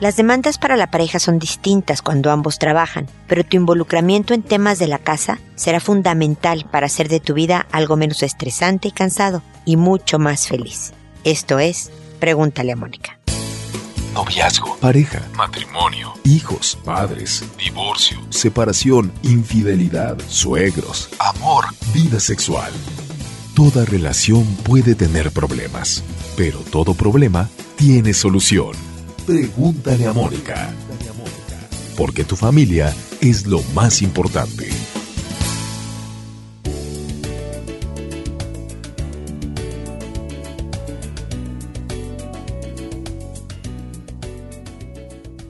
Las demandas para la pareja son distintas cuando ambos trabajan, pero tu involucramiento en temas de la casa será fundamental para hacer de tu vida algo menos estresante y cansado y mucho más feliz. Esto es, pregúntale a Mónica. Noviazgo, pareja, matrimonio, hijos, padres, divorcio, separación, infidelidad, suegros, amor, vida sexual. Toda relación puede tener problemas, pero todo problema tiene solución. Pregúntale a Mónica. Porque tu familia es lo más importante.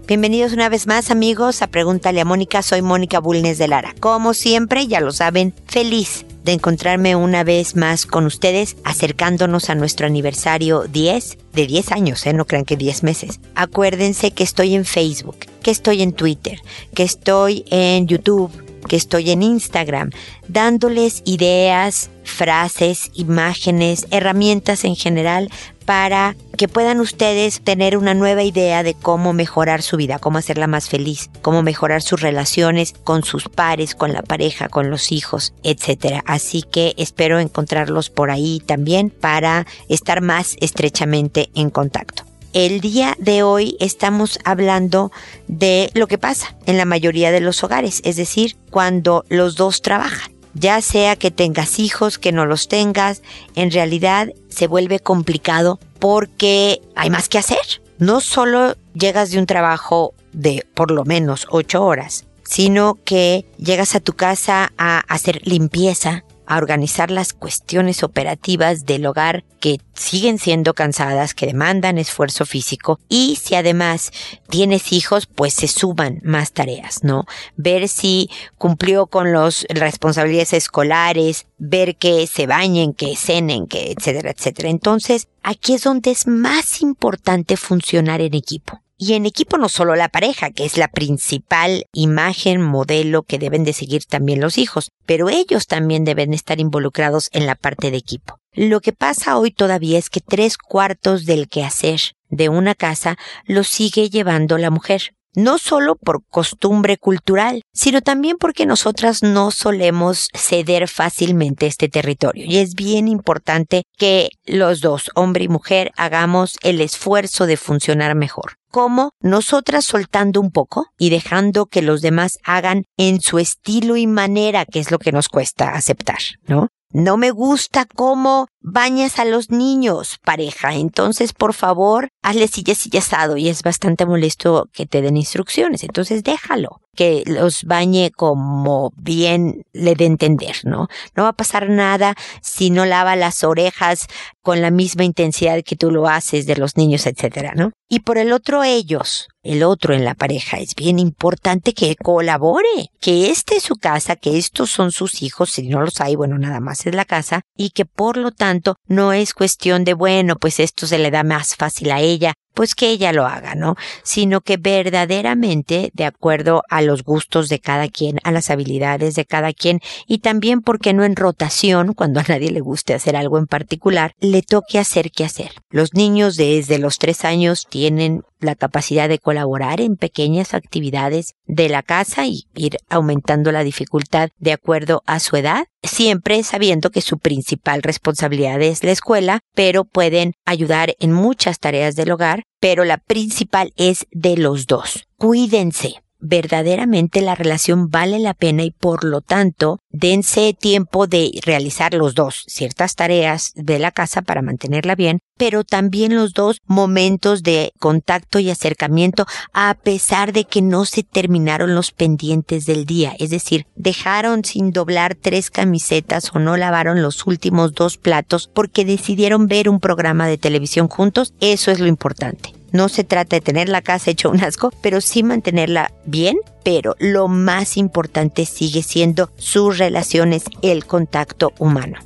Bienvenidos una vez más amigos a Pregúntale a Mónica, soy Mónica Bulnes de Lara. Como siempre, ya lo saben, feliz de encontrarme una vez más con ustedes acercándonos a nuestro aniversario 10 de 10 años, ¿eh? no crean que 10 meses. Acuérdense que estoy en Facebook, que estoy en Twitter, que estoy en YouTube, que estoy en Instagram, dándoles ideas, frases, imágenes, herramientas en general para que puedan ustedes tener una nueva idea de cómo mejorar su vida, cómo hacerla más feliz, cómo mejorar sus relaciones con sus pares, con la pareja, con los hijos, etc. Así que espero encontrarlos por ahí también para estar más estrechamente en contacto. El día de hoy estamos hablando de lo que pasa en la mayoría de los hogares, es decir, cuando los dos trabajan ya sea que tengas hijos, que no los tengas, en realidad se vuelve complicado porque hay más que hacer. No solo llegas de un trabajo de por lo menos ocho horas, sino que llegas a tu casa a hacer limpieza, a organizar las cuestiones operativas del hogar que siguen siendo cansadas, que demandan esfuerzo físico y si además tienes hijos, pues se suman más tareas, ¿no? Ver si cumplió con las responsabilidades escolares, ver que se bañen, que cenen, que etcétera, etcétera. Entonces, aquí es donde es más importante funcionar en equipo. Y en equipo no solo la pareja, que es la principal imagen, modelo que deben de seguir también los hijos, pero ellos también deben estar involucrados en la parte de equipo. Lo que pasa hoy todavía es que tres cuartos del quehacer de una casa lo sigue llevando la mujer no solo por costumbre cultural, sino también porque nosotras no solemos ceder fácilmente este territorio. Y es bien importante que los dos, hombre y mujer, hagamos el esfuerzo de funcionar mejor. ¿Cómo? Nosotras soltando un poco y dejando que los demás hagan en su estilo y manera, que es lo que nos cuesta aceptar, ¿no? No me gusta cómo bañas a los niños, pareja. Entonces, por favor, hazle silla, silla asado. Y es bastante molesto que te den instrucciones. Entonces, déjalo. Que los bañe como bien le dé entender, ¿no? No va a pasar nada si no lava las orejas con la misma intensidad que tú lo haces de los niños, etcétera, ¿no? Y por el otro, ellos, el otro en la pareja, es bien importante que colabore, que este es su casa, que estos son sus hijos, si no los hay, bueno, nada más es la casa, y que por lo tanto no es cuestión de, bueno, pues esto se le da más fácil a ella, pues que ella lo haga, ¿no? Sino que verdaderamente de acuerdo a los gustos de cada quien, a las habilidades de cada quien y también porque no en rotación, cuando a nadie le guste hacer algo en particular, le toque hacer qué hacer. Los niños desde los tres años tienen la capacidad de colaborar en pequeñas actividades de la casa y ir aumentando la dificultad de acuerdo a su edad, siempre sabiendo que su principal responsabilidad es la escuela, pero pueden ayudar en muchas tareas del hogar, pero la principal es de los dos. Cuídense verdaderamente la relación vale la pena y por lo tanto dense tiempo de realizar los dos ciertas tareas de la casa para mantenerla bien, pero también los dos momentos de contacto y acercamiento a pesar de que no se terminaron los pendientes del día, es decir, dejaron sin doblar tres camisetas o no lavaron los últimos dos platos porque decidieron ver un programa de televisión juntos, eso es lo importante. No se trata de tener la casa hecho un asco, pero sí mantenerla bien, pero lo más importante sigue siendo sus relaciones, el contacto humano.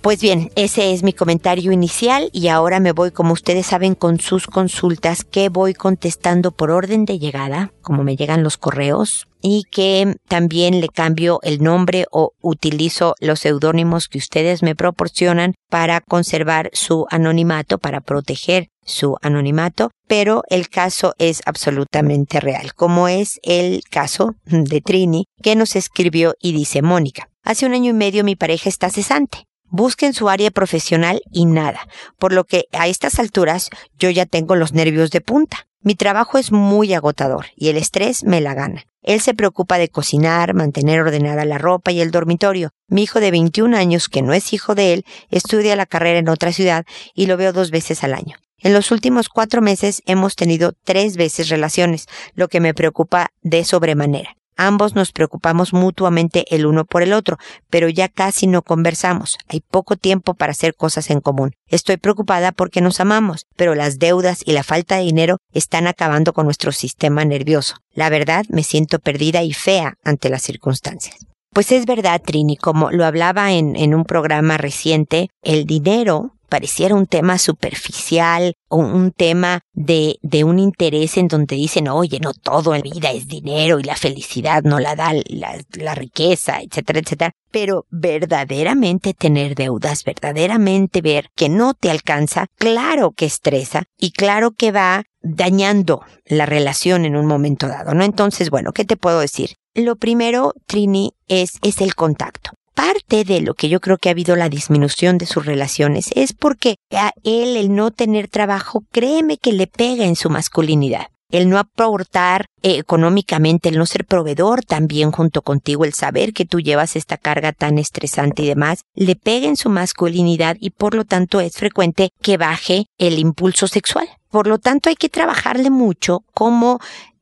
Pues bien, ese es mi comentario inicial y ahora me voy, como ustedes saben, con sus consultas que voy contestando por orden de llegada, como me llegan los correos, y que también le cambio el nombre o utilizo los seudónimos que ustedes me proporcionan para conservar su anonimato, para proteger su anonimato, pero el caso es absolutamente real, como es el caso de Trini que nos escribió y dice Mónica. Hace un año y medio mi pareja está cesante. Busquen su área profesional y nada, por lo que a estas alturas yo ya tengo los nervios de punta. Mi trabajo es muy agotador y el estrés me la gana. Él se preocupa de cocinar, mantener ordenada la ropa y el dormitorio. Mi hijo de 21 años, que no es hijo de él, estudia la carrera en otra ciudad y lo veo dos veces al año. En los últimos cuatro meses hemos tenido tres veces relaciones, lo que me preocupa de sobremanera. Ambos nos preocupamos mutuamente el uno por el otro, pero ya casi no conversamos. Hay poco tiempo para hacer cosas en común. Estoy preocupada porque nos amamos, pero las deudas y la falta de dinero están acabando con nuestro sistema nervioso. La verdad, me siento perdida y fea ante las circunstancias. Pues es verdad, Trini, como lo hablaba en, en un programa reciente, el dinero pareciera un tema superficial o un tema de, de un interés en donde dicen, oye, no todo en vida es dinero y la felicidad no la da la, la riqueza, etcétera, etcétera. Pero verdaderamente tener deudas, verdaderamente ver que no te alcanza, claro que estresa y claro que va dañando la relación en un momento dado, ¿no? Entonces, bueno, ¿qué te puedo decir? Lo primero, Trini, es, es el contacto parte de lo que yo creo que ha habido la disminución de sus relaciones es porque a él el no tener trabajo, créeme que le pega en su masculinidad. El no aportar eh, económicamente, el no ser proveedor también junto contigo, el saber que tú llevas esta carga tan estresante y demás, le pega en su masculinidad y por lo tanto es frecuente que baje el impulso sexual. Por lo tanto hay que trabajarle mucho como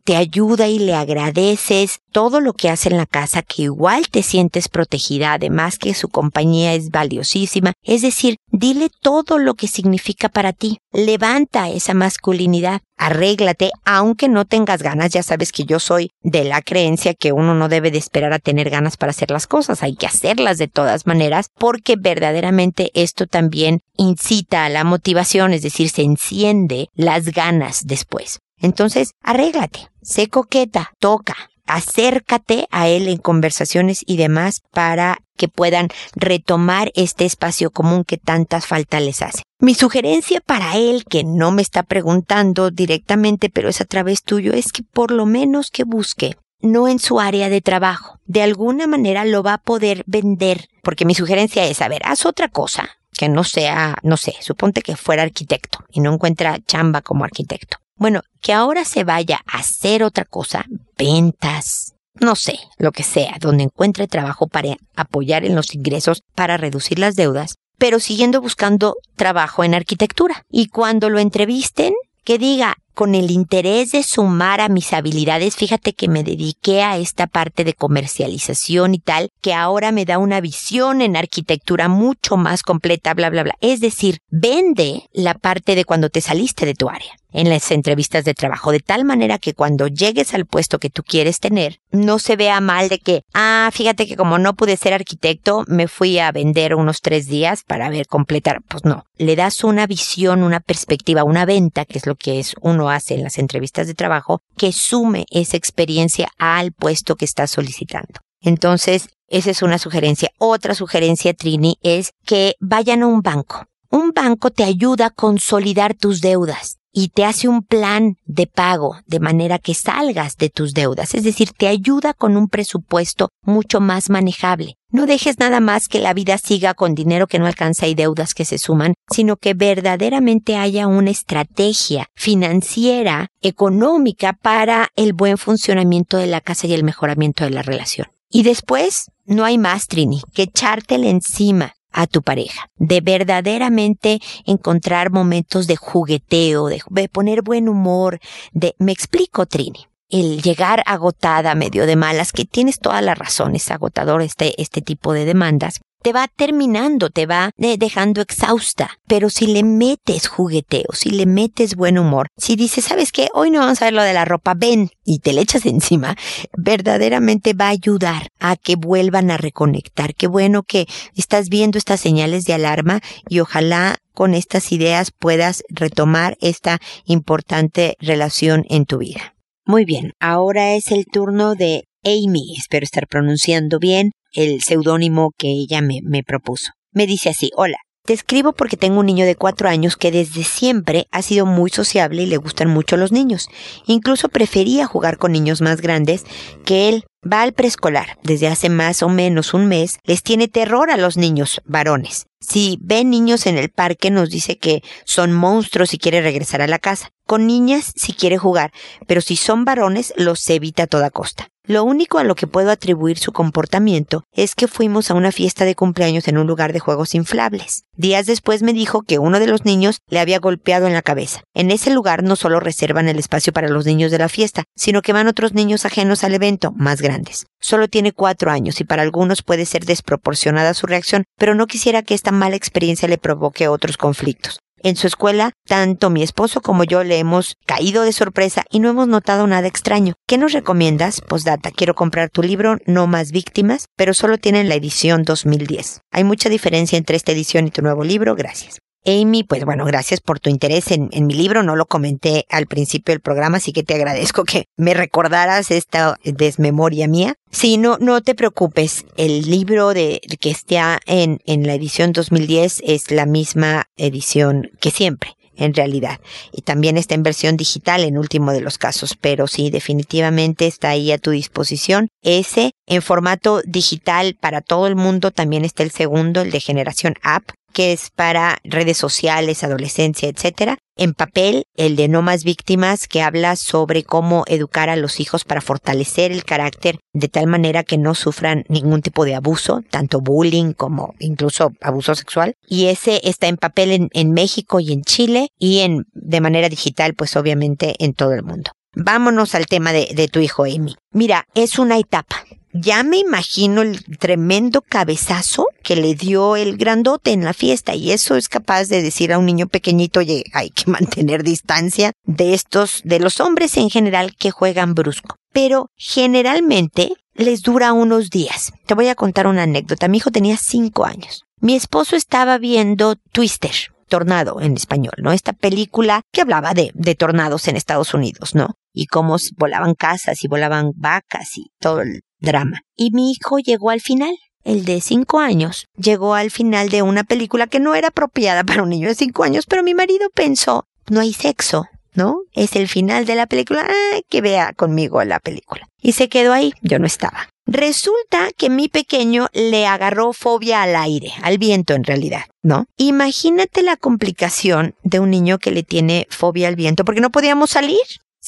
te ayuda y le agradeces todo lo que hace en la casa, que igual te sientes protegida, además que su compañía es valiosísima. Es decir, dile todo lo que significa para ti. Levanta esa masculinidad. Arréglate, aunque no tengas ganas. Ya sabes que yo soy de la creencia que uno no debe de esperar a tener ganas para hacer las cosas. Hay que hacerlas de todas maneras, porque verdaderamente esto también incita a la motivación, es decir, se enciende las ganas después. Entonces, arréglate, sé coqueta, toca, acércate a él en conversaciones y demás para que puedan retomar este espacio común que tantas faltas les hace. Mi sugerencia para él, que no me está preguntando directamente, pero es a través tuyo, es que por lo menos que busque no en su área de trabajo. De alguna manera lo va a poder vender, porque mi sugerencia es, a ver, haz otra cosa que no sea, no sé, suponte que fuera arquitecto y no encuentra chamba como arquitecto. Bueno, que ahora se vaya a hacer otra cosa, ventas, no sé, lo que sea, donde encuentre trabajo para apoyar en los ingresos, para reducir las deudas, pero siguiendo buscando trabajo en arquitectura. Y cuando lo entrevisten, que diga, con el interés de sumar a mis habilidades, fíjate que me dediqué a esta parte de comercialización y tal, que ahora me da una visión en arquitectura mucho más completa, bla, bla, bla. Es decir, vende la parte de cuando te saliste de tu área en las entrevistas de trabajo, de tal manera que cuando llegues al puesto que tú quieres tener, no se vea mal de que, ah, fíjate que como no pude ser arquitecto, me fui a vender unos tres días para ver completar. Pues no, le das una visión, una perspectiva, una venta, que es lo que es uno hace en las entrevistas de trabajo, que sume esa experiencia al puesto que estás solicitando. Entonces, esa es una sugerencia. Otra sugerencia, Trini, es que vayan a un banco. Un banco te ayuda a consolidar tus deudas y te hace un plan de pago de manera que salgas de tus deudas, es decir, te ayuda con un presupuesto mucho más manejable. No dejes nada más que la vida siga con dinero que no alcanza y deudas que se suman, sino que verdaderamente haya una estrategia financiera, económica para el buen funcionamiento de la casa y el mejoramiento de la relación. Y después, no hay más, Trini, que echártela encima a tu pareja, de verdaderamente encontrar momentos de jugueteo, de, poner buen humor, de, me explico, Trini, el llegar agotada, medio de malas, que tienes toda la razón, es agotador este, este tipo de demandas, te va terminando, te va eh, dejando exhausta. Pero si le metes jugueteo, si le metes buen humor, si dices, ¿sabes qué? Hoy no vamos a ver lo de la ropa, ven y te le echas encima, verdaderamente va a ayudar a que vuelvan a reconectar. Qué bueno que estás viendo estas señales de alarma y ojalá con estas ideas puedas retomar esta importante relación en tu vida. Muy bien, ahora es el turno de Amy, espero estar pronunciando bien el seudónimo que ella me, me propuso. Me dice así, hola, te escribo porque tengo un niño de cuatro años que desde siempre ha sido muy sociable y le gustan mucho los niños. Incluso prefería jugar con niños más grandes que él. Va al preescolar desde hace más o menos un mes. Les tiene terror a los niños varones. Si ve niños en el parque nos dice que son monstruos y quiere regresar a la casa. Con niñas si quiere jugar, pero si son varones los evita a toda costa. Lo único a lo que puedo atribuir su comportamiento es que fuimos a una fiesta de cumpleaños en un lugar de juegos inflables. Días después me dijo que uno de los niños le había golpeado en la cabeza. En ese lugar no solo reservan el espacio para los niños de la fiesta, sino que van otros niños ajenos al evento, más grandes. Solo tiene cuatro años y para algunos puede ser desproporcionada su reacción, pero no quisiera que esta mala experiencia le provoque otros conflictos. En su escuela, tanto mi esposo como yo le hemos caído de sorpresa y no hemos notado nada extraño. ¿Qué nos recomiendas? Postdata, quiero comprar tu libro No más víctimas, pero solo tienen la edición 2010. Hay mucha diferencia entre esta edición y tu nuevo libro, gracias. Amy, pues bueno, gracias por tu interés en, mi libro. No lo comenté al principio del programa, así que te agradezco que me recordaras esta desmemoria mía. Sí, no, no te preocupes. El libro de que está en, en la edición 2010 es la misma edición que siempre en realidad. Y también está en versión digital en último de los casos, pero sí, definitivamente está ahí a tu disposición. Ese en formato digital para todo el mundo también está el segundo, el de generación app, que es para redes sociales, adolescencia, etcétera. En papel, el de No más víctimas, que habla sobre cómo educar a los hijos para fortalecer el carácter de tal manera que no sufran ningún tipo de abuso, tanto bullying como incluso abuso sexual. Y ese está en papel en, en México y en Chile y en, de manera digital, pues obviamente en todo el mundo. Vámonos al tema de, de tu hijo Amy. Mira, es una etapa ya me imagino el tremendo cabezazo que le dio el grandote en la fiesta y eso es capaz de decir a un niño pequeñito, oye, hay que mantener distancia de estos, de los hombres en general que juegan brusco. Pero generalmente les dura unos días. Te voy a contar una anécdota. Mi hijo tenía cinco años. Mi esposo estaba viendo Twister, Tornado en español, ¿no? Esta película que hablaba de, de tornados en Estados Unidos, ¿no? Y cómo volaban casas y volaban vacas y todo el drama. Y mi hijo llegó al final. El de cinco años llegó al final de una película que no era apropiada para un niño de cinco años, pero mi marido pensó, no hay sexo, ¿no? Es el final de la película, que vea conmigo la película. Y se quedó ahí, yo no estaba. Resulta que mi pequeño le agarró fobia al aire, al viento en realidad, ¿no? Imagínate la complicación de un niño que le tiene fobia al viento porque no podíamos salir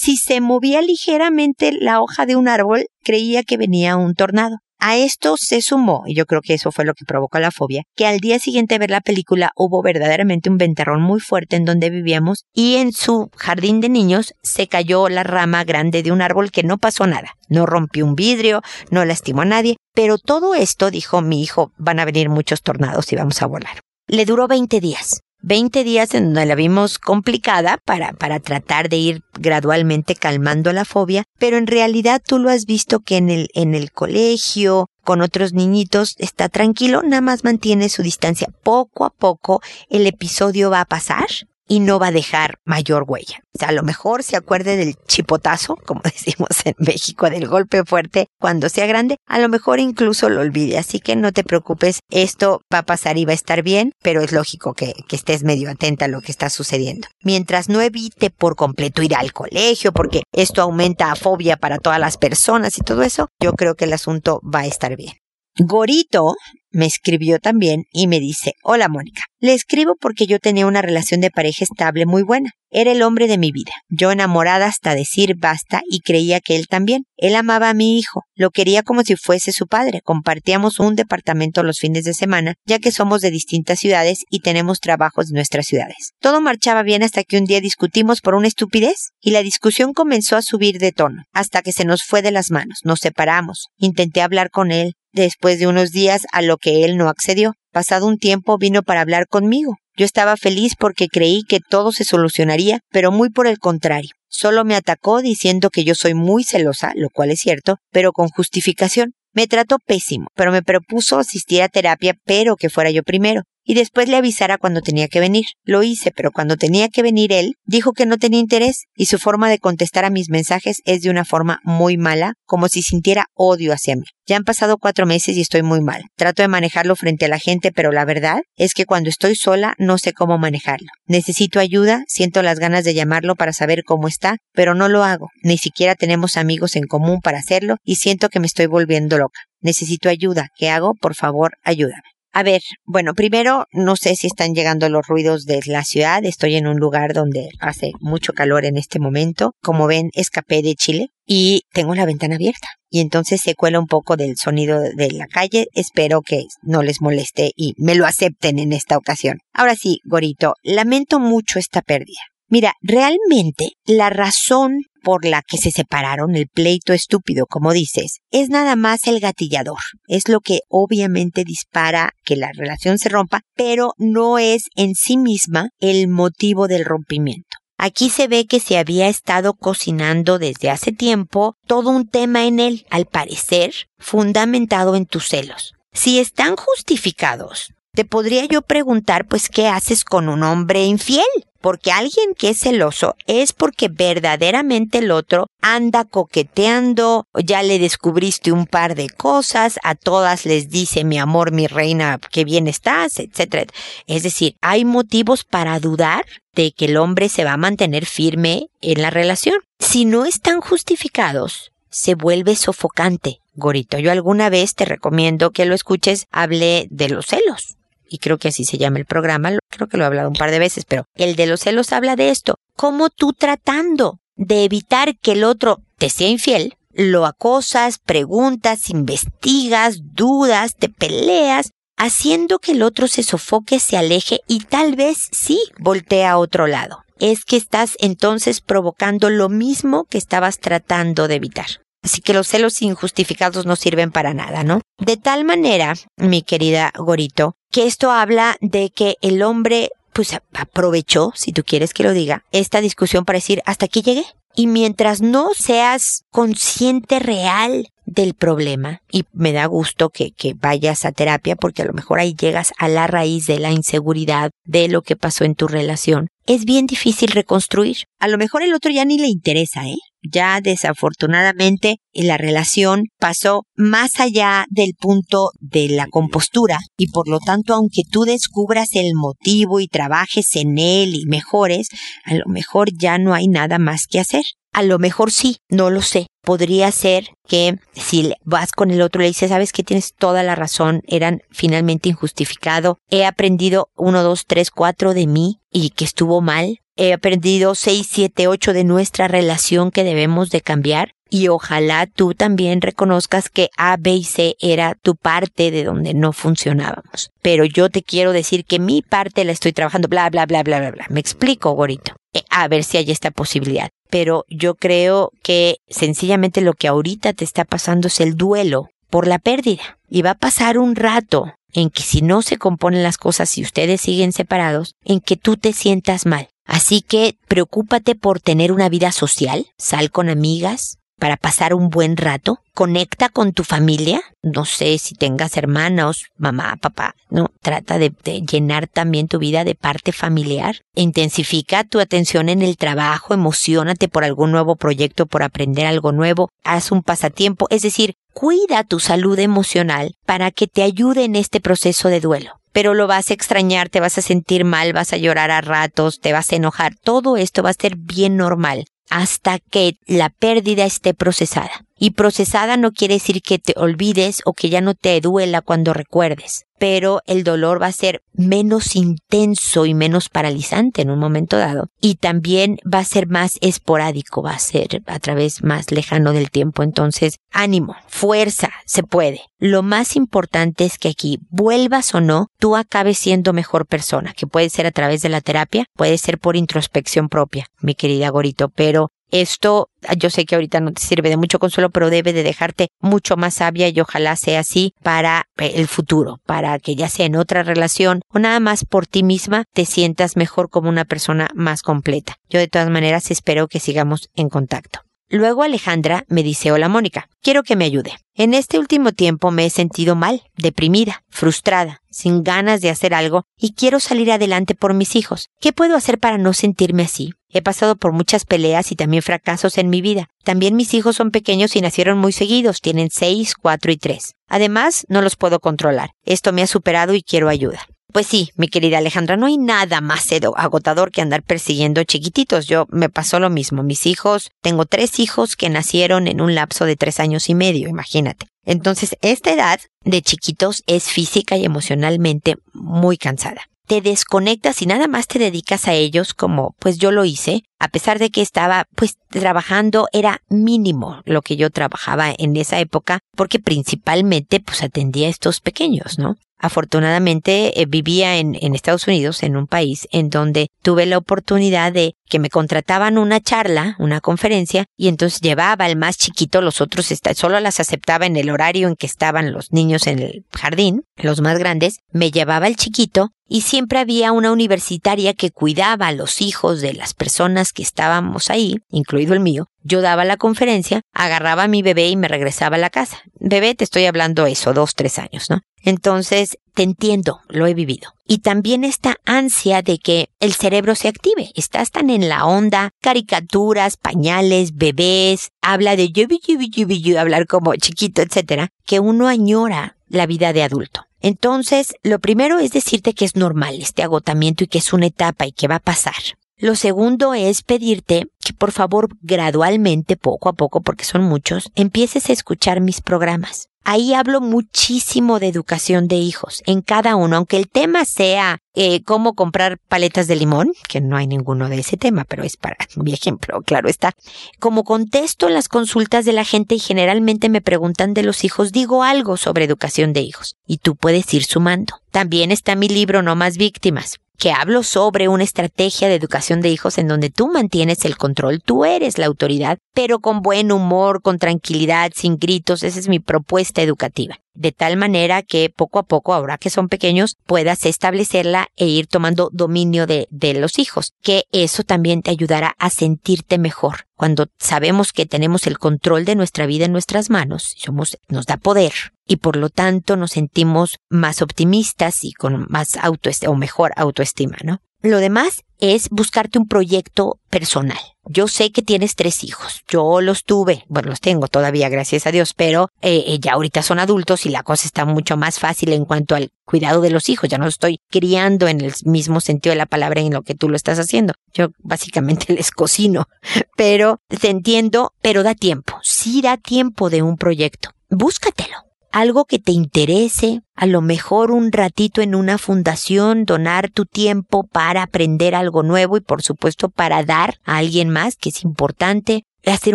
si se movía ligeramente la hoja de un árbol, creía que venía un tornado. A esto se sumó, y yo creo que eso fue lo que provocó la fobia, que al día siguiente de ver la película hubo verdaderamente un ventarrón muy fuerte en donde vivíamos y en su jardín de niños se cayó la rama grande de un árbol que no pasó nada. No rompió un vidrio, no lastimó a nadie, pero todo esto, dijo mi hijo, van a venir muchos tornados y vamos a volar. Le duró 20 días. 20 días en donde la vimos complicada para, para tratar de ir gradualmente calmando la fobia, pero en realidad tú lo has visto que en el, en el colegio, con otros niñitos, está tranquilo, nada más mantiene su distancia. Poco a poco el episodio va a pasar y no va a dejar mayor huella. O sea, a lo mejor se acuerde del chipotazo, como decimos en México, del golpe fuerte cuando sea grande, a lo mejor incluso lo olvide. Así que no te preocupes, esto va a pasar y va a estar bien, pero es lógico que, que estés medio atenta a lo que está sucediendo. Mientras no evite por completo ir al colegio, porque esto aumenta a fobia para todas las personas y todo eso, yo creo que el asunto va a estar bien. Gorito me escribió también y me dice, hola Mónica, le escribo porque yo tenía una relación de pareja estable muy buena. Era el hombre de mi vida. Yo enamorada hasta decir basta y creía que él también. Él amaba a mi hijo, lo quería como si fuese su padre. Compartíamos un departamento los fines de semana, ya que somos de distintas ciudades y tenemos trabajos en nuestras ciudades. Todo marchaba bien hasta que un día discutimos por una estupidez y la discusión comenzó a subir de tono, hasta que se nos fue de las manos. Nos separamos. Intenté hablar con él, después de unos días a lo que él no accedió. Pasado un tiempo vino para hablar conmigo. Yo estaba feliz porque creí que todo se solucionaría, pero muy por el contrario. Solo me atacó diciendo que yo soy muy celosa, lo cual es cierto, pero con justificación. Me trató pésimo, pero me propuso asistir a terapia, pero que fuera yo primero y después le avisara cuando tenía que venir. Lo hice, pero cuando tenía que venir él, dijo que no tenía interés y su forma de contestar a mis mensajes es de una forma muy mala, como si sintiera odio hacia mí. Ya han pasado cuatro meses y estoy muy mal. Trato de manejarlo frente a la gente, pero la verdad es que cuando estoy sola no sé cómo manejarlo. Necesito ayuda, siento las ganas de llamarlo para saber cómo está, pero no lo hago. Ni siquiera tenemos amigos en común para hacerlo y siento que me estoy volviendo loca. Necesito ayuda. ¿Qué hago? Por favor, ayúdame. A ver, bueno, primero no sé si están llegando los ruidos de la ciudad. Estoy en un lugar donde hace mucho calor en este momento. Como ven, escapé de Chile y tengo la ventana abierta. Y entonces se cuela un poco del sonido de la calle. Espero que no les moleste y me lo acepten en esta ocasión. Ahora sí, Gorito, lamento mucho esta pérdida. Mira, realmente la razón por la que se separaron, el pleito estúpido, como dices, es nada más el gatillador. Es lo que obviamente dispara que la relación se rompa, pero no es en sí misma el motivo del rompimiento. Aquí se ve que se había estado cocinando desde hace tiempo todo un tema en él, al parecer, fundamentado en tus celos. Si están justificados, te podría yo preguntar, pues, ¿qué haces con un hombre infiel? Porque alguien que es celoso es porque verdaderamente el otro anda coqueteando, ya le descubriste un par de cosas, a todas les dice mi amor, mi reina, qué bien estás, etc. Es decir, hay motivos para dudar de que el hombre se va a mantener firme en la relación. Si no están justificados, se vuelve sofocante. Gorito, yo alguna vez te recomiendo que lo escuches, hablé de los celos y creo que así se llama el programa, creo que lo he hablado un par de veces, pero el de los celos habla de esto. ¿Cómo tú tratando de evitar que el otro te sea infiel, lo acosas, preguntas, investigas, dudas, te peleas, haciendo que el otro se sofoque, se aleje y tal vez sí voltee a otro lado. Es que estás entonces provocando lo mismo que estabas tratando de evitar. Así que los celos injustificados no sirven para nada, ¿no? De tal manera, mi querida Gorito, que esto habla de que el hombre pues aprovechó, si tú quieres que lo diga, esta discusión para decir, hasta aquí llegué. Y mientras no seas consciente real del problema, y me da gusto que, vayas a terapia porque a lo mejor ahí llegas a la raíz de la inseguridad, de lo que pasó en tu relación, es bien difícil reconstruir. A lo mejor el otro ya ni le interesa, ¿eh? Ya desafortunadamente la relación pasó más allá del punto de la compostura y por lo tanto aunque tú descubras el motivo y trabajes en él y mejores, a lo mejor ya no hay nada más que hacer. A lo mejor sí, no lo sé. Podría ser que si vas con el otro le dices, sabes que tienes toda la razón, eran finalmente injustificado, he aprendido uno, dos, tres, cuatro de mí y que estuvo mal, he aprendido seis, siete, ocho de nuestra relación que debemos de cambiar y ojalá tú también reconozcas que A, B y C era tu parte de donde no funcionábamos. Pero yo te quiero decir que mi parte la estoy trabajando, bla, bla, bla, bla, bla, bla. Me explico, Gorito. Eh, a ver si hay esta posibilidad. Pero yo creo que sencillamente lo que ahorita te está pasando es el duelo por la pérdida. Y va a pasar un rato en que si no se componen las cosas y ustedes siguen separados, en que tú te sientas mal. Así que preocúpate por tener una vida social, sal con amigas, para pasar un buen rato. Conecta con tu familia. No sé si tengas hermanos, mamá, papá. No, trata de, llenar también tu vida de parte familiar. Intensifica tu atención en el trabajo, emocionate por algún nuevo proyecto, por aprender algo nuevo. Haz un pasatiempo. Es decir, cuida tu salud emocional para que te ayude en este proceso de duelo pero lo vas a extrañar, te vas a sentir mal, vas a llorar a ratos, te vas a enojar. Todo esto va a ser bien normal hasta que la pérdida esté procesada. Y procesada no quiere decir que te olvides o que ya no te duela cuando recuerdes pero el dolor va a ser menos intenso y menos paralizante en un momento dado. Y también va a ser más esporádico, va a ser a través más lejano del tiempo. Entonces, ánimo, fuerza, se puede. Lo más importante es que aquí, vuelvas o no, tú acabes siendo mejor persona, que puede ser a través de la terapia, puede ser por introspección propia, mi querida Gorito, pero Esto yo sé que ahorita no te sirve de mucho consuelo, pero debe de dejarte mucho más sabia y ojalá sea así para el futuro, para que ya sea en otra relación o nada más por ti misma te sientas mejor como una persona más completa. Yo de todas maneras espero que sigamos en contacto. Luego Alejandra me dice, hola Mónica, quiero que me ayude. En este último tiempo me he sentido mal, deprimida, frustrada, sin ganas de hacer algo y quiero salir adelante por mis hijos. ¿Qué puedo hacer para no sentirme así? He pasado por muchas peleas y también fracasos en mi vida. También mis hijos son pequeños y nacieron muy seguidos, tienen seis, cuatro y tres. Además, no los puedo controlar. Esto me ha superado y quiero ayuda. Pues sí, mi querida Alejandra, no hay nada más agotador que andar persiguiendo chiquititos. Yo me pasó lo mismo. Mis hijos, tengo tres hijos que nacieron en un lapso de tres años y medio, imagínate. Entonces, esta edad de chiquitos es física y emocionalmente muy cansada te desconectas y nada más te dedicas a ellos como pues yo lo hice, a pesar de que estaba pues trabajando era mínimo lo que yo trabajaba en esa época porque principalmente pues atendía a estos pequeños, ¿no? Afortunadamente eh, vivía en, en, Estados Unidos, en un país en donde tuve la oportunidad de que me contrataban una charla, una conferencia, y entonces llevaba al más chiquito, los otros solo las aceptaba en el horario en que estaban los niños en el jardín, los más grandes, me llevaba al chiquito y siempre había una universitaria que cuidaba a los hijos de las personas que estábamos ahí, incluido el mío. Yo daba la conferencia, agarraba a mi bebé y me regresaba a la casa. Bebé, te estoy hablando eso, dos, tres años, ¿no? Entonces, te entiendo, lo he vivido. Y también esta ansia de que el cerebro se active. Estás tan en la onda, caricaturas, pañales, bebés, habla de yubi, yubi, yubi, hablar como chiquito, etcétera, que uno añora la vida de adulto. Entonces, lo primero es decirte que es normal este agotamiento y que es una etapa y que va a pasar. Lo segundo es pedirte que por favor gradualmente, poco a poco, porque son muchos, empieces a escuchar mis programas. Ahí hablo muchísimo de educación de hijos, en cada uno, aunque el tema sea eh, cómo comprar paletas de limón, que no hay ninguno de ese tema, pero es para mi ejemplo, claro está. Como contesto las consultas de la gente y generalmente me preguntan de los hijos, digo algo sobre educación de hijos, y tú puedes ir sumando. También está mi libro No más víctimas, que hablo sobre una estrategia de educación de hijos en donde tú mantienes el control, tú eres la autoridad, pero con buen humor, con tranquilidad, sin gritos, esa es mi propuesta educativa. De tal manera que poco a poco, ahora que son pequeños, puedas establecerla e ir tomando dominio de, de los hijos, que eso también te ayudará a sentirte mejor. Cuando sabemos que tenemos el control de nuestra vida en nuestras manos, somos, nos da poder, y por lo tanto nos sentimos más optimistas y con más autoestima o mejor autoestima, ¿no? Lo demás es buscarte un proyecto personal. Yo sé que tienes tres hijos. Yo los tuve, bueno, los tengo todavía, gracias a Dios, pero eh, eh, ya ahorita son adultos y la cosa está mucho más fácil en cuanto al cuidado de los hijos. Ya no estoy criando en el mismo sentido de la palabra en lo que tú lo estás haciendo. Yo básicamente les cocino, pero te entiendo, pero da tiempo. Sí da tiempo de un proyecto. Búscatelo algo que te interese, a lo mejor un ratito en una fundación, donar tu tiempo para aprender algo nuevo y por supuesto para dar a alguien más, que es importante, hacer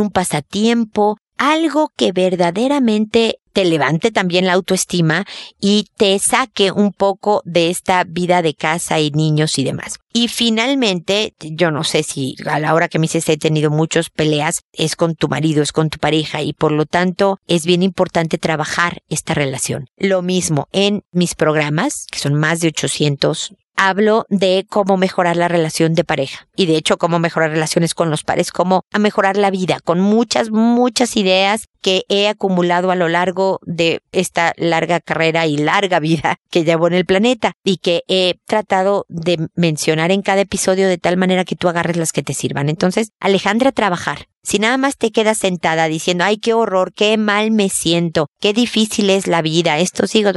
un pasatiempo, algo que verdaderamente te levante también la autoestima y te saque un poco de esta vida de casa y niños y demás. Y finalmente, yo no sé si a la hora que me dices he tenido muchas peleas, es con tu marido, es con tu pareja y por lo tanto es bien importante trabajar esta relación. Lo mismo en mis programas, que son más de 800 hablo de cómo mejorar la relación de pareja y de hecho cómo mejorar relaciones con los pares, cómo a mejorar la vida con muchas, muchas ideas que he acumulado a lo largo de esta larga carrera y larga vida que llevo en el planeta y que he tratado de mencionar en cada episodio de tal manera que tú agarres las que te sirvan. Entonces, Alejandra, trabajar. Si nada más te quedas sentada diciendo, ay, qué horror, qué mal me siento, qué difícil es la vida, estos hijos,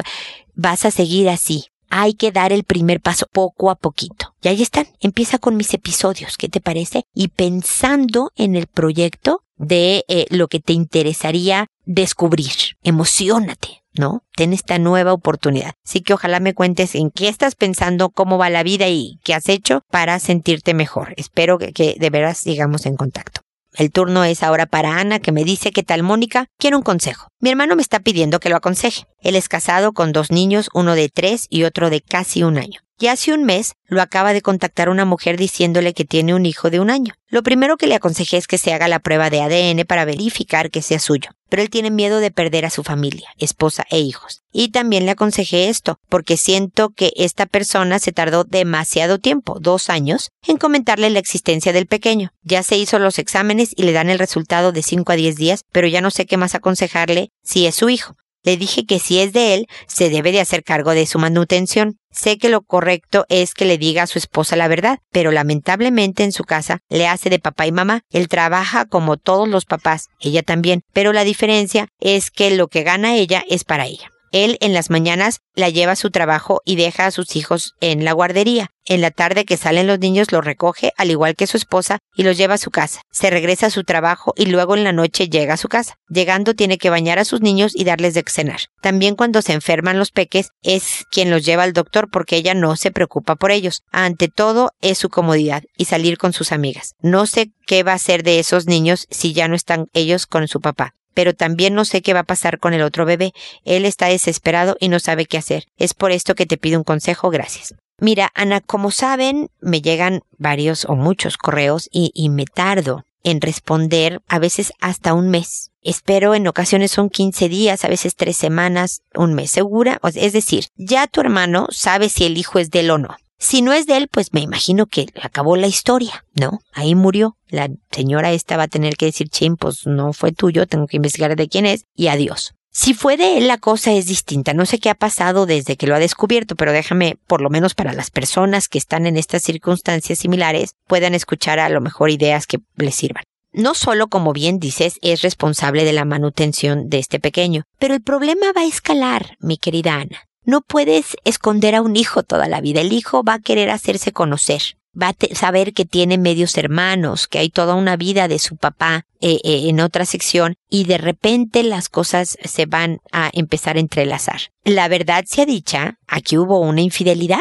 vas a seguir así hay que dar el primer paso poco a poquito. Y ahí están, empieza con mis episodios, ¿qué te parece? Y pensando en el proyecto de eh, lo que te interesaría descubrir. Emocionate, ¿no? Ten esta nueva oportunidad. Así que ojalá me cuentes en qué estás pensando, cómo va la vida y qué has hecho para sentirte mejor. Espero que, que de veras sigamos en contacto. El turno es ahora para Ana, que me dice que tal Mónica quiere un consejo. Mi hermano me está pidiendo que lo aconseje. Él es casado con dos niños, uno de tres y otro de casi un año. Y hace un mes lo acaba de contactar una mujer diciéndole que tiene un hijo de un año. Lo primero que le aconsejé es que se haga la prueba de ADN para verificar que sea suyo, pero él tiene miedo de perder a su familia, esposa e hijos. Y también le aconsejé esto, porque siento que esta persona se tardó demasiado tiempo, dos años, en comentarle la existencia del pequeño. Ya se hizo los exámenes y le dan el resultado de 5 a 10 días, pero ya no sé qué más aconsejarle si es su hijo. Le dije que si es de él, se debe de hacer cargo de su manutención. Sé que lo correcto es que le diga a su esposa la verdad, pero lamentablemente en su casa le hace de papá y mamá. Él trabaja como todos los papás, ella también, pero la diferencia es que lo que gana ella es para ella. Él en las mañanas la lleva a su trabajo y deja a sus hijos en la guardería. En la tarde que salen los niños los recoge, al igual que su esposa, y los lleva a su casa. Se regresa a su trabajo y luego en la noche llega a su casa. Llegando tiene que bañar a sus niños y darles de cenar. También cuando se enferman los peques es quien los lleva al doctor porque ella no se preocupa por ellos. Ante todo es su comodidad y salir con sus amigas. No sé qué va a hacer de esos niños si ya no están ellos con su papá pero también no sé qué va a pasar con el otro bebé. Él está desesperado y no sabe qué hacer. Es por esto que te pido un consejo. Gracias. Mira, Ana, como saben, me llegan varios o muchos correos y, y me tardo en responder a veces hasta un mes. Espero en ocasiones son 15 días, a veces tres semanas, un mes segura. Es decir, ya tu hermano sabe si el hijo es de él o no. Si no es de él, pues me imagino que acabó la historia, ¿no? Ahí murió. La señora esta va a tener que decir, ching, pues no fue tuyo, tengo que investigar de quién es, y adiós. Si fue de él, la cosa es distinta. No sé qué ha pasado desde que lo ha descubierto, pero déjame, por lo menos para las personas que están en estas circunstancias similares, puedan escuchar a lo mejor ideas que les sirvan. No solo, como bien dices, es responsable de la manutención de este pequeño, pero el problema va a escalar, mi querida Ana. No puedes esconder a un hijo toda la vida. El hijo va a querer hacerse conocer. Va a saber que tiene medios hermanos, que hay toda una vida de su papá eh, eh, en otra sección y de repente las cosas se van a empezar a entrelazar. La verdad sea dicha, aquí hubo una infidelidad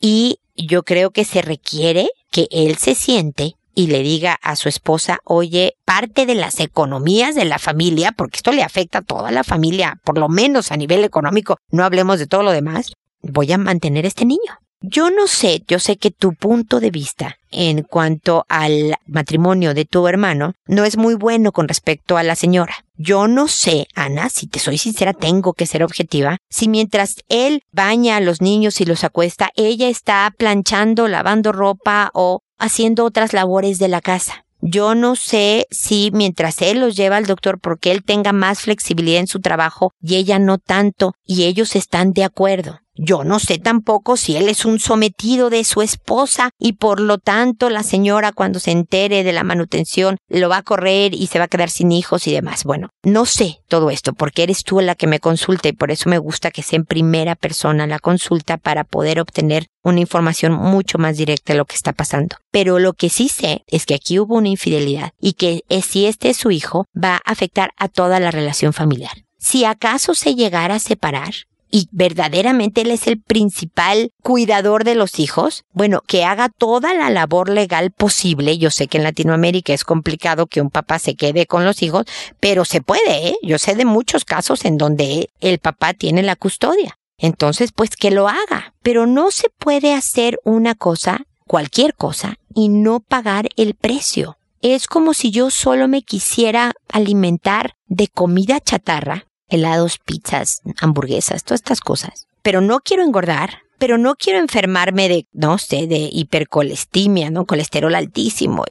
y yo creo que se requiere que él se siente y le diga a su esposa, oye, parte de las economías de la familia, porque esto le afecta a toda la familia, por lo menos a nivel económico, no hablemos de todo lo demás, voy a mantener este niño. Yo no sé, yo sé que tu punto de vista en cuanto al matrimonio de tu hermano no es muy bueno con respecto a la señora. Yo no sé, Ana, si te soy sincera, tengo que ser objetiva, si mientras él baña a los niños y los acuesta, ella está planchando, lavando ropa o haciendo otras labores de la casa. Yo no sé si mientras él los lleva al doctor porque él tenga más flexibilidad en su trabajo y ella no tanto y ellos están de acuerdo. Yo no sé tampoco si él es un sometido de su esposa y por lo tanto la señora cuando se entere de la manutención lo va a correr y se va a quedar sin hijos y demás. Bueno, no sé todo esto porque eres tú la que me consulta y por eso me gusta que sea en primera persona la consulta para poder obtener una información mucho más directa de lo que está pasando. Pero lo que sí sé es que aquí hubo una infidelidad y que si este es su hijo va a afectar a toda la relación familiar. Si acaso se llegara a separar, y verdaderamente él es el principal cuidador de los hijos, bueno, que haga toda la labor legal posible. Yo sé que en Latinoamérica es complicado que un papá se quede con los hijos, pero se puede, ¿eh? Yo sé de muchos casos en donde el papá tiene la custodia. Entonces, pues que lo haga. Pero no se puede hacer una cosa, cualquier cosa, y no pagar el precio. Es como si yo solo me quisiera alimentar de comida chatarra helados, pizzas, hamburguesas, todas estas cosas. Pero no quiero engordar, pero no quiero enfermarme de, no sé, de hipercolestimia, ¿no? Colesterol altísimo,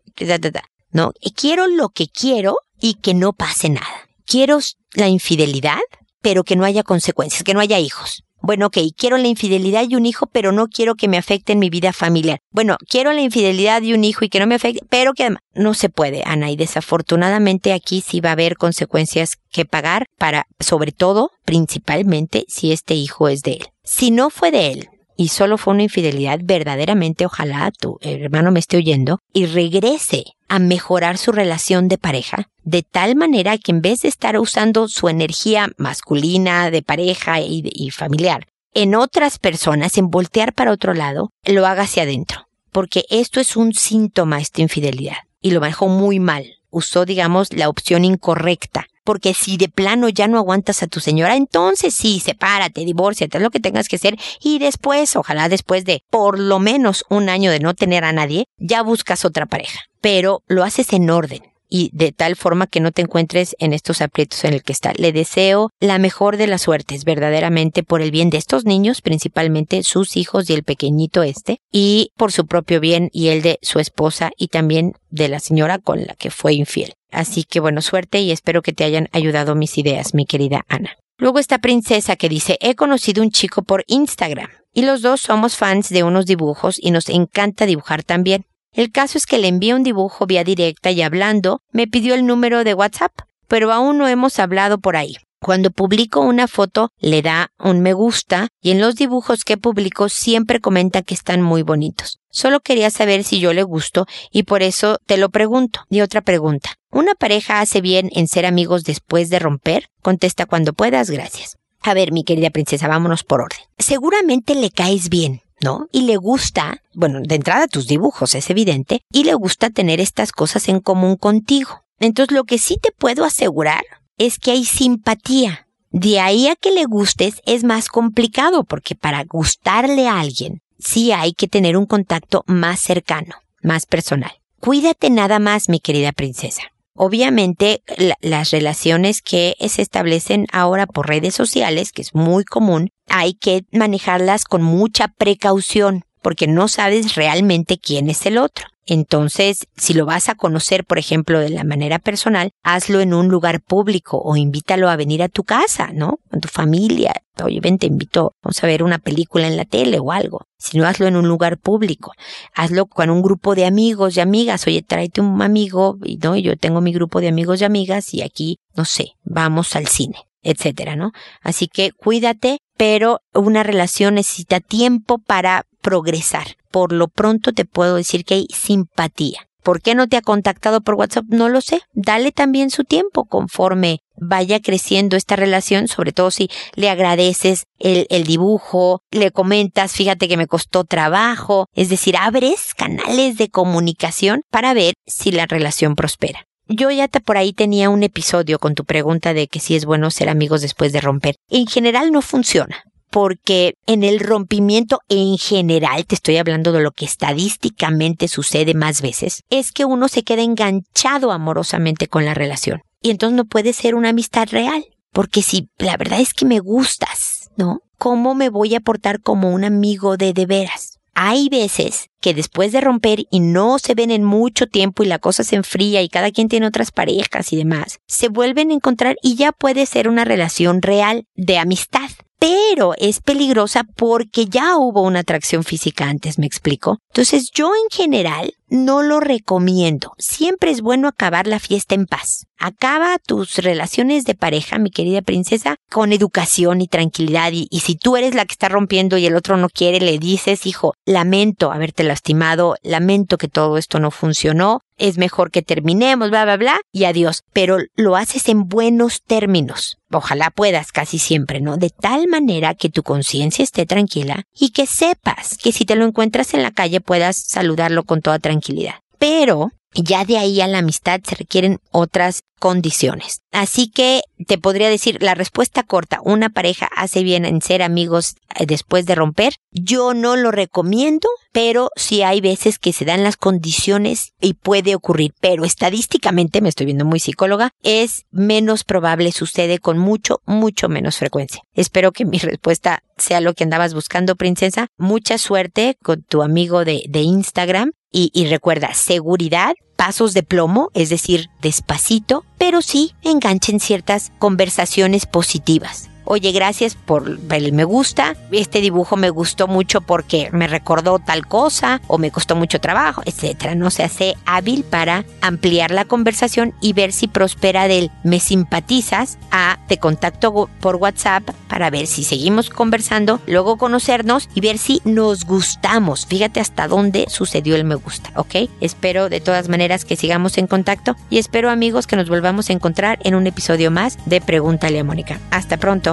no, quiero lo que quiero y que no pase nada. Quiero la infidelidad, pero que no haya consecuencias, que no haya hijos. Bueno, ok, quiero la infidelidad y un hijo, pero no quiero que me afecte en mi vida familiar. Bueno, quiero la infidelidad y un hijo y que no me afecte, pero que no se puede, Ana, y desafortunadamente aquí sí va a haber consecuencias que pagar para, sobre todo, principalmente, si este hijo es de él. Si no fue de él, y solo fue una infidelidad, verdaderamente ojalá tu hermano me esté oyendo y regrese a mejorar su relación de pareja de tal manera que en vez de estar usando su energía masculina de pareja y, familiar en otras personas, en voltear para otro lado, lo haga hacia adentro. Porque esto es un síntoma, esta infidelidad. Y lo manejó muy mal usó, digamos, la opción incorrecta. Porque si de plano ya no aguantas a tu señora, entonces sí, sepárate, divórciate, lo que tengas que hacer. Y después, ojalá después de por lo menos un año de no tener a nadie, ya buscas otra pareja. Pero lo haces en orden y de tal forma que no te encuentres en estos aprietos en el que está. Le deseo la mejor de las suertes, verdaderamente por el bien de estos niños, principalmente sus hijos y el pequeñito este, y por su propio bien y el de su esposa y también de la señora con la que fue infiel. Así que bueno, suerte y espero que te hayan ayudado mis ideas, mi querida Ana. Luego esta princesa que dice, he conocido un chico por Instagram y los dos somos fans de unos dibujos y nos encanta dibujar también. El caso es que le envié un dibujo vía directa y hablando, me pidió el número de WhatsApp, pero aún no hemos hablado por ahí. Cuando publico una foto, le da un me gusta y en los dibujos que publico siempre comenta que están muy bonitos. Solo quería saber si yo le gusto y por eso te lo pregunto. Y otra pregunta. ¿Una pareja hace bien en ser amigos después de romper? Contesta cuando puedas, gracias. A ver, mi querida princesa, vámonos por orden. Seguramente le caes bien, ¿no? Y le gusta, bueno, de entrada tus dibujos, es evidente, y le gusta tener estas cosas en común contigo. Entonces lo que sí te puedo asegurar es que hay simpatía. De ahí a que le gustes es más complicado porque para gustarle a alguien sí hay que tener un contacto más cercano, más personal. Cuídate nada más, mi querida princesa. Obviamente, las relaciones que se establecen ahora por redes sociales, que es muy común, hay que manejarlas con mucha precaución, porque no sabes realmente quién es el otro. Entonces, si lo vas a conocer, por ejemplo, de la manera personal, hazlo en un lugar público o invítalo a venir a tu casa, ¿no? Con tu familia. Oye, ven, te invito, vamos a ver una película en la tele o algo. Si no, hazlo en un lugar público. Hazlo con un grupo de amigos y amigas. Oye, tráete un amigo, y no, yo tengo mi grupo de amigos y amigas y aquí, no sé, vamos al cine etcétera, ¿no? Así que cuídate, pero una relación necesita tiempo para progresar. Por lo pronto te puedo decir que hay simpatía. ¿Por qué no te ha contactado por WhatsApp? No lo sé. Dale también su tiempo conforme vaya creciendo esta relación, sobre todo si le agradeces el, el, dibujo, le comentas, fíjate que me costó trabajo, es decir, abres canales de comunicación para ver si la relación prospera. Yo ya te por ahí tenía un episodio con tu pregunta de que si es bueno ser amigos después de romper. En general no funciona, porque en el rompimiento en general, te estoy hablando de lo que estadísticamente sucede más veces, es que uno se queda enganchado amorosamente con la relación. Y entonces no puede ser una amistad real. Porque si la verdad es que me gustas, ¿no? ¿Cómo me voy a portar como un amigo de de veras? Hay veces que después de romper y no se ven en mucho tiempo y la cosa se enfría y cada quien tiene otras parejas y demás, se vuelven a encontrar y ya puede ser una relación real de amistad. Pero es peligrosa porque ya hubo una atracción física antes, me explico. Entonces yo en general no lo recomiendo. Siempre es bueno acabar la fiesta en paz. Acaba tus relaciones de pareja, mi querida princesa, con educación y tranquilidad. Y, si tú eres la que está rompiendo y el otro no quiere, le dices, hijo, lamento haberte lastimado, lamento que todo esto no funcionó, es mejor que terminemos, bla, bla, bla, y adiós. Pero lo haces en buenos términos. Ojalá puedas casi siempre, ¿no? De tal manera que tu conciencia esté tranquila y que sepas que si te lo encuentras en la calle puedas saludarlo con toda tranquilidad pero ya de ahí a la amistad se requieren otras condiciones. Así que te podría decir la respuesta corta, una pareja hace bien en ser amigos eh, después de romper. Yo no lo recomiendo, pero sí hay veces que se dan las condiciones y puede ocurrir, pero estadísticamente, me estoy viendo muy psicóloga, es menos probable, sucede con mucho, mucho menos frecuencia. Espero que mi respuesta sea lo que andabas buscando, princesa. Mucha suerte con tu amigo de, de Instagram y, y recuerda, seguridad, pasos de plomo, es decir, despacito, pero sí enganchen ciertas conversaciones positivas. Oye, gracias por el me gusta. Este dibujo me gustó mucho porque me recordó tal cosa o me costó mucho trabajo, etcétera. No se hace hábil para ampliar la conversación y ver si prospera del me simpatizas a te contacto por WhatsApp para ver si seguimos conversando, luego conocernos y ver si nos gustamos. Fíjate hasta dónde sucedió el me gusta, ¿ok? Espero de todas maneras que sigamos en contacto y espero amigos que nos volvamos a encontrar en un episodio más de Pregúntale a Mónica. Hasta pronto.